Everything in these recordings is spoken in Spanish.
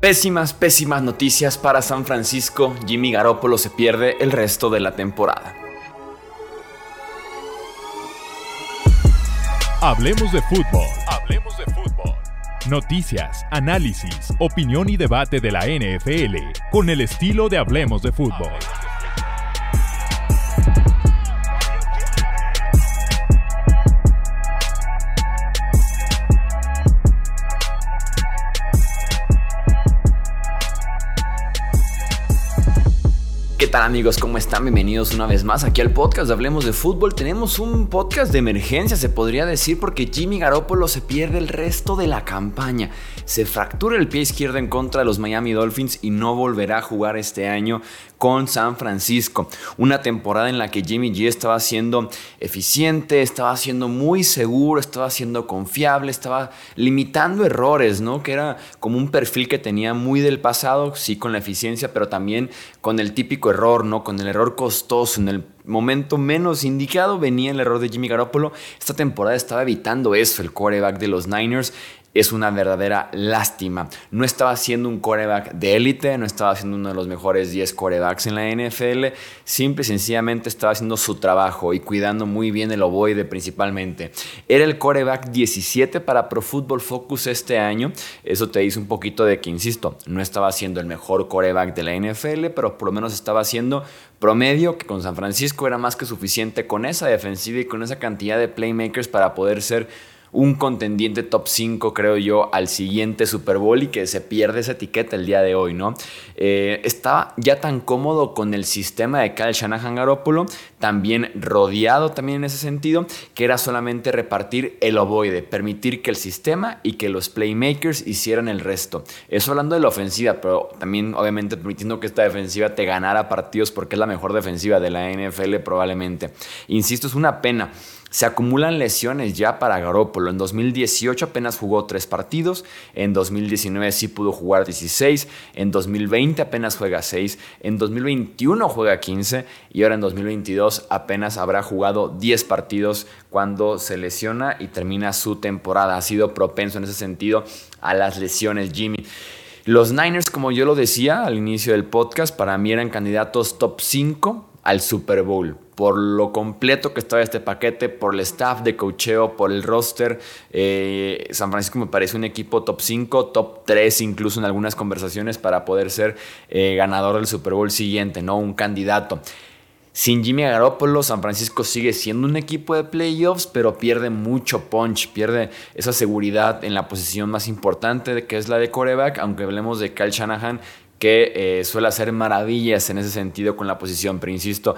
Pésimas, pésimas noticias para San Francisco. Jimmy Garoppolo se pierde el resto de la temporada. Hablemos de fútbol. Hablemos de fútbol. Noticias, análisis, opinión y debate de la NFL con el estilo de Hablemos de fútbol. Tal amigos? ¿Cómo están? Bienvenidos una vez más aquí al podcast Hablemos de Fútbol. Tenemos un podcast de emergencia, se podría decir, porque Jimmy Garoppolo se pierde el resto de la campaña. Se fractura el pie izquierdo en contra de los Miami Dolphins y no volverá a jugar este año con San Francisco. Una temporada en la que Jimmy G estaba siendo eficiente, estaba siendo muy seguro, estaba siendo confiable, estaba limitando errores, ¿no? Que era como un perfil que tenía muy del pasado, sí con la eficiencia, pero también con el típico error, ¿no? Con el error costoso en el momento menos indicado venía el error de Jimmy Garoppolo. Esta temporada estaba evitando eso, el quarterback de los Niners es una verdadera lástima. No estaba siendo un coreback de élite, no estaba siendo uno de los mejores 10 corebacks en la NFL, simple y sencillamente estaba haciendo su trabajo y cuidando muy bien el ovoide principalmente. Era el coreback 17 para Pro Football Focus este año, eso te dice un poquito de que, insisto, no estaba siendo el mejor coreback de la NFL, pero por lo menos estaba siendo promedio, que con San Francisco era más que suficiente con esa defensiva y con esa cantidad de playmakers para poder ser un contendiente top 5, creo yo, al siguiente Super Bowl y que se pierde esa etiqueta el día de hoy, ¿no? Eh, estaba ya tan cómodo con el sistema de Kyle Shanahan Garoppolo, también rodeado también en ese sentido, que era solamente repartir el ovoide, permitir que el sistema y que los playmakers hicieran el resto. Eso hablando de la ofensiva, pero también obviamente permitiendo que esta defensiva te ganara partidos porque es la mejor defensiva de la NFL probablemente. Insisto, es una pena. Se acumulan lesiones ya para Garoppolo. En 2018 apenas jugó 3 partidos, en 2019 sí pudo jugar 16, en 2020 apenas juega 6, en 2021 juega 15 y ahora en 2022 apenas habrá jugado 10 partidos cuando se lesiona y termina su temporada. Ha sido propenso en ese sentido a las lesiones Jimmy. Los Niners, como yo lo decía al inicio del podcast, para mí eran candidatos top 5 al Super Bowl por lo completo que estaba este paquete, por el staff de cocheo, por el roster. Eh, San Francisco me parece un equipo top 5, top 3 incluso en algunas conversaciones para poder ser eh, ganador del Super Bowl siguiente, ¿no? Un candidato. Sin Jimmy Garoppolo, San Francisco sigue siendo un equipo de playoffs, pero pierde mucho punch, pierde esa seguridad en la posición más importante, que es la de coreback, aunque hablemos de Kyle Shanahan, que eh, suele hacer maravillas en ese sentido con la posición, pero insisto,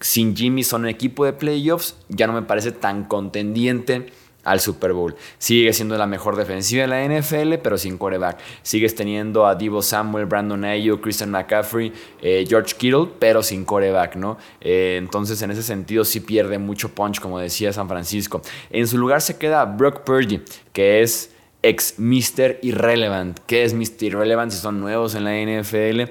sin Jimmy son un equipo de playoffs, ya no me parece tan contendiente al Super Bowl. Sigue siendo la mejor defensiva de la NFL, pero sin quarterback. Sigues teniendo a Divo Samuel, Brandon Ayuk, Christian McCaffrey, eh, George Kittle, pero sin quarterback, ¿no? Eh, entonces, en ese sentido, sí pierde mucho punch, como decía San Francisco. En su lugar se queda Brock Purdy, que es ex Mr. Irrelevant. ¿Qué es Mr. Irrelevant si son nuevos en la NFL?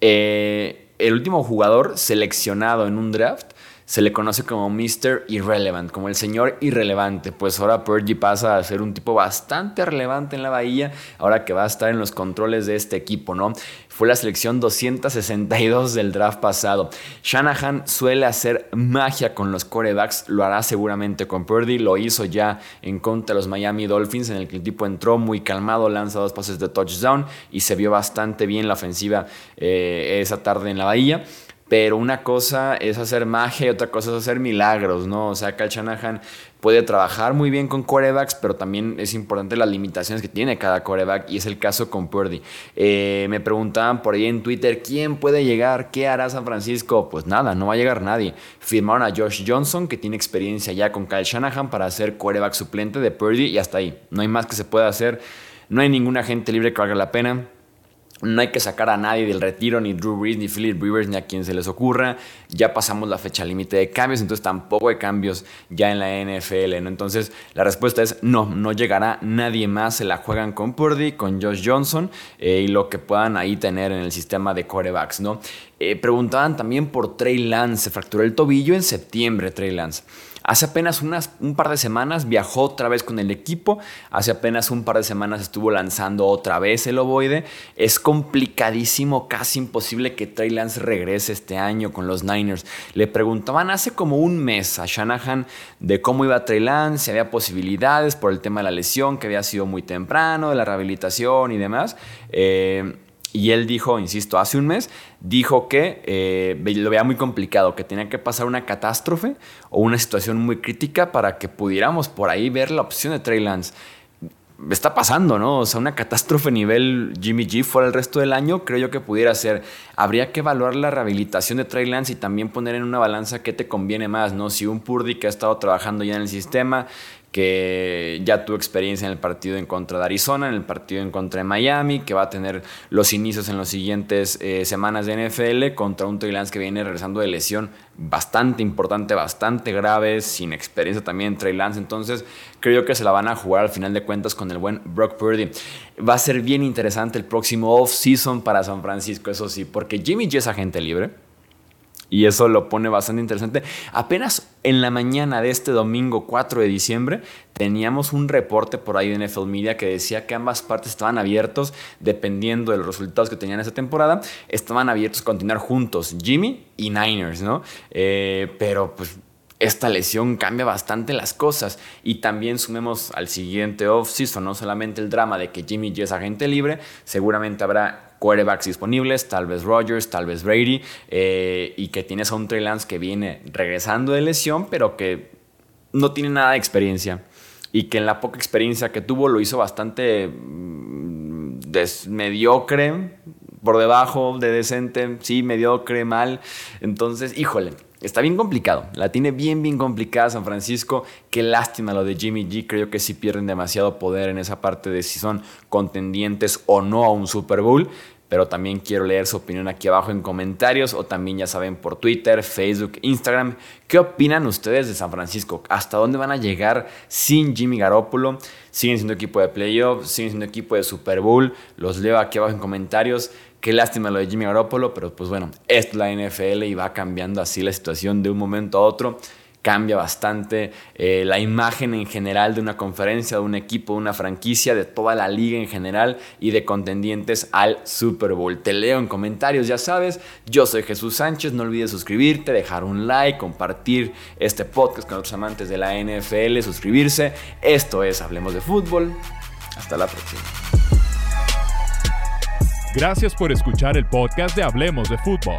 Eh el último jugador seleccionado en un draft se le conoce como Mr. Irrelevant, como el señor irrelevante. Pues ahora Purdy pasa a ser un tipo bastante relevante en la bahía, ahora que va a estar en los controles de este equipo, ¿no? Fue la selección 262 del draft pasado. Shanahan suele hacer magia con los corebacks, lo hará seguramente con Purdy, lo hizo ya en contra de los Miami Dolphins, en el que el tipo entró muy calmado, lanza dos pases de touchdown y se vio bastante bien la ofensiva eh, esa tarde en la bahía. Pero una cosa es hacer magia y otra cosa es hacer milagros, ¿no? O sea, Kyle Shanahan puede trabajar muy bien con corebacks, pero también es importante las limitaciones que tiene cada coreback y es el caso con Purdy. Eh, me preguntaban por ahí en Twitter, ¿quién puede llegar? ¿Qué hará San Francisco? Pues nada, no va a llegar nadie. Firmaron a Josh Johnson, que tiene experiencia ya con Kyle Shanahan para ser coreback suplente de Purdy y hasta ahí. No hay más que se pueda hacer. No hay ningún agente libre que valga la pena. No hay que sacar a nadie del retiro, ni Drew Brees, ni Philip Rivers, ni a quien se les ocurra. Ya pasamos la fecha límite de cambios, entonces tampoco hay cambios ya en la NFL. ¿no? Entonces la respuesta es no, no llegará nadie más. Se la juegan con Purdy, con Josh Johnson eh, y lo que puedan ahí tener en el sistema de corebacks. ¿no? Eh, preguntaban también por Trey Lance. Se fracturó el tobillo en septiembre, Trey Lance. Hace apenas un par de semanas viajó otra vez con el equipo, hace apenas un par de semanas estuvo lanzando otra vez el ovoide. Es complicadísimo, casi imposible que Trey Lance regrese este año con los Niners. Le preguntaban hace como un mes a Shanahan de cómo iba Trey Lance, si había posibilidades por el tema de la lesión que había sido muy temprano, de la rehabilitación y demás. Eh, y él dijo, insisto, hace un mes, dijo que eh, lo veía muy complicado, que tenía que pasar una catástrofe o una situación muy crítica para que pudiéramos por ahí ver la opción de Trey Lance. Está pasando, ¿no? O sea, una catástrofe nivel Jimmy G fuera el resto del año, creo yo que pudiera ser. Habría que evaluar la rehabilitación de Trey Lance y también poner en una balanza qué te conviene más, ¿no? Si un Purdy que ha estado trabajando ya en el sistema, que ya tuvo experiencia en el partido en contra de Arizona, en el partido en contra de Miami, que va a tener los inicios en las siguientes eh, semanas de NFL contra un Trey Lance que viene regresando de lesión bastante importante, bastante grave, sin experiencia también Trey Lance. Entonces, creo que se la van a jugar al final de cuentas con el buen Brock Purdy. Va a ser bien interesante el próximo off-season para San Francisco, eso sí, porque Jimmy G es agente libre y eso lo pone bastante interesante. Apenas en la mañana de este domingo 4 de diciembre teníamos un reporte por ahí de NFL Media que decía que ambas partes estaban abiertos, dependiendo de los resultados que tenían esa temporada, estaban abiertos a continuar juntos, Jimmy y Niners, ¿no? Eh, pero pues esta lesión cambia bastante las cosas. Y también sumemos al siguiente off-season, no solamente el drama de que Jimmy G es agente libre, seguramente habrá quarterbacks disponibles, tal vez Rodgers, tal vez Brady, eh, y que tienes a un Trey Lance que viene regresando de lesión, pero que no tiene nada de experiencia. Y que en la poca experiencia que tuvo lo hizo bastante mm, mediocre, por debajo de decente, sí, mediocre, mal. Entonces, híjole, está bien complicado. La tiene bien, bien complicada San Francisco. Qué lástima lo de Jimmy G. Creo que sí pierden demasiado poder en esa parte de si son contendientes o no a un Super Bowl. Pero también quiero leer su opinión aquí abajo en comentarios o también ya saben por Twitter, Facebook, Instagram. ¿Qué opinan ustedes de San Francisco? ¿Hasta dónde van a llegar sin Jimmy Garoppolo? ¿Siguen siendo equipo de playoffs? ¿Siguen siendo equipo de Super Bowl? Los leo aquí abajo en comentarios. Qué lástima lo de Jimmy Garoppolo, pero pues bueno, es la NFL y va cambiando así la situación de un momento a otro. Cambia bastante eh, la imagen en general de una conferencia, de un equipo, de una franquicia, de toda la liga en general y de contendientes al Super Bowl. Te leo en comentarios, ya sabes. Yo soy Jesús Sánchez. No olvides suscribirte, dejar un like, compartir este podcast con otros amantes de la NFL, suscribirse. Esto es Hablemos de Fútbol. Hasta la próxima. Gracias por escuchar el podcast de Hablemos de Fútbol.